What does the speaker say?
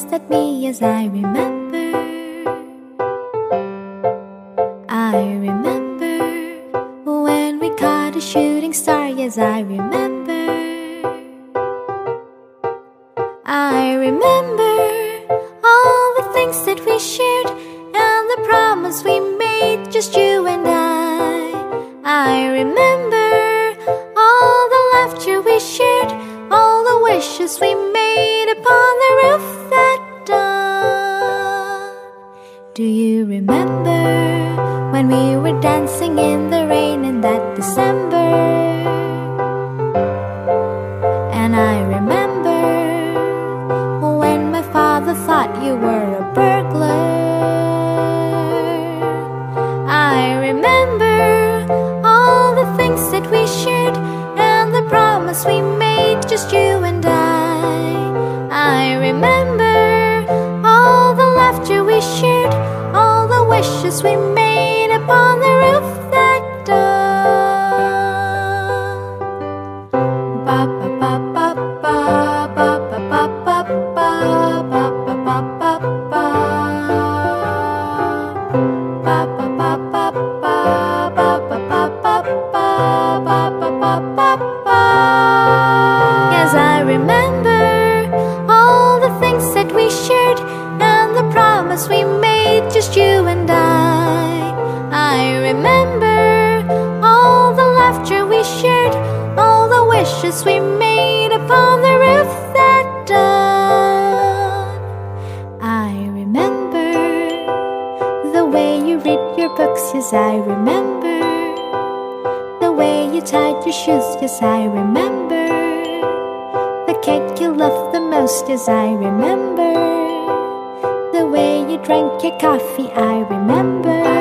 glanced at me as I remember. I remember when we caught a shooting star, yes, I remember. I remember all the things that we shared and the promise we made, just you and I. I remember all the laughter we shared, all the wishes we made upon the roof. Do you remember when we were dancing in the rain in that December? And I remember when my father thought you were a burglar. I remember all the things that we shared and the promise we made, just you and I. I remember wishes we made upon the roof that dawn. I remember the way you read your books, yes, I remember. The way you tied your shoes, yes, I remember. The cake you loved the most, yes, I remember. The way you drank your coffee, I remember.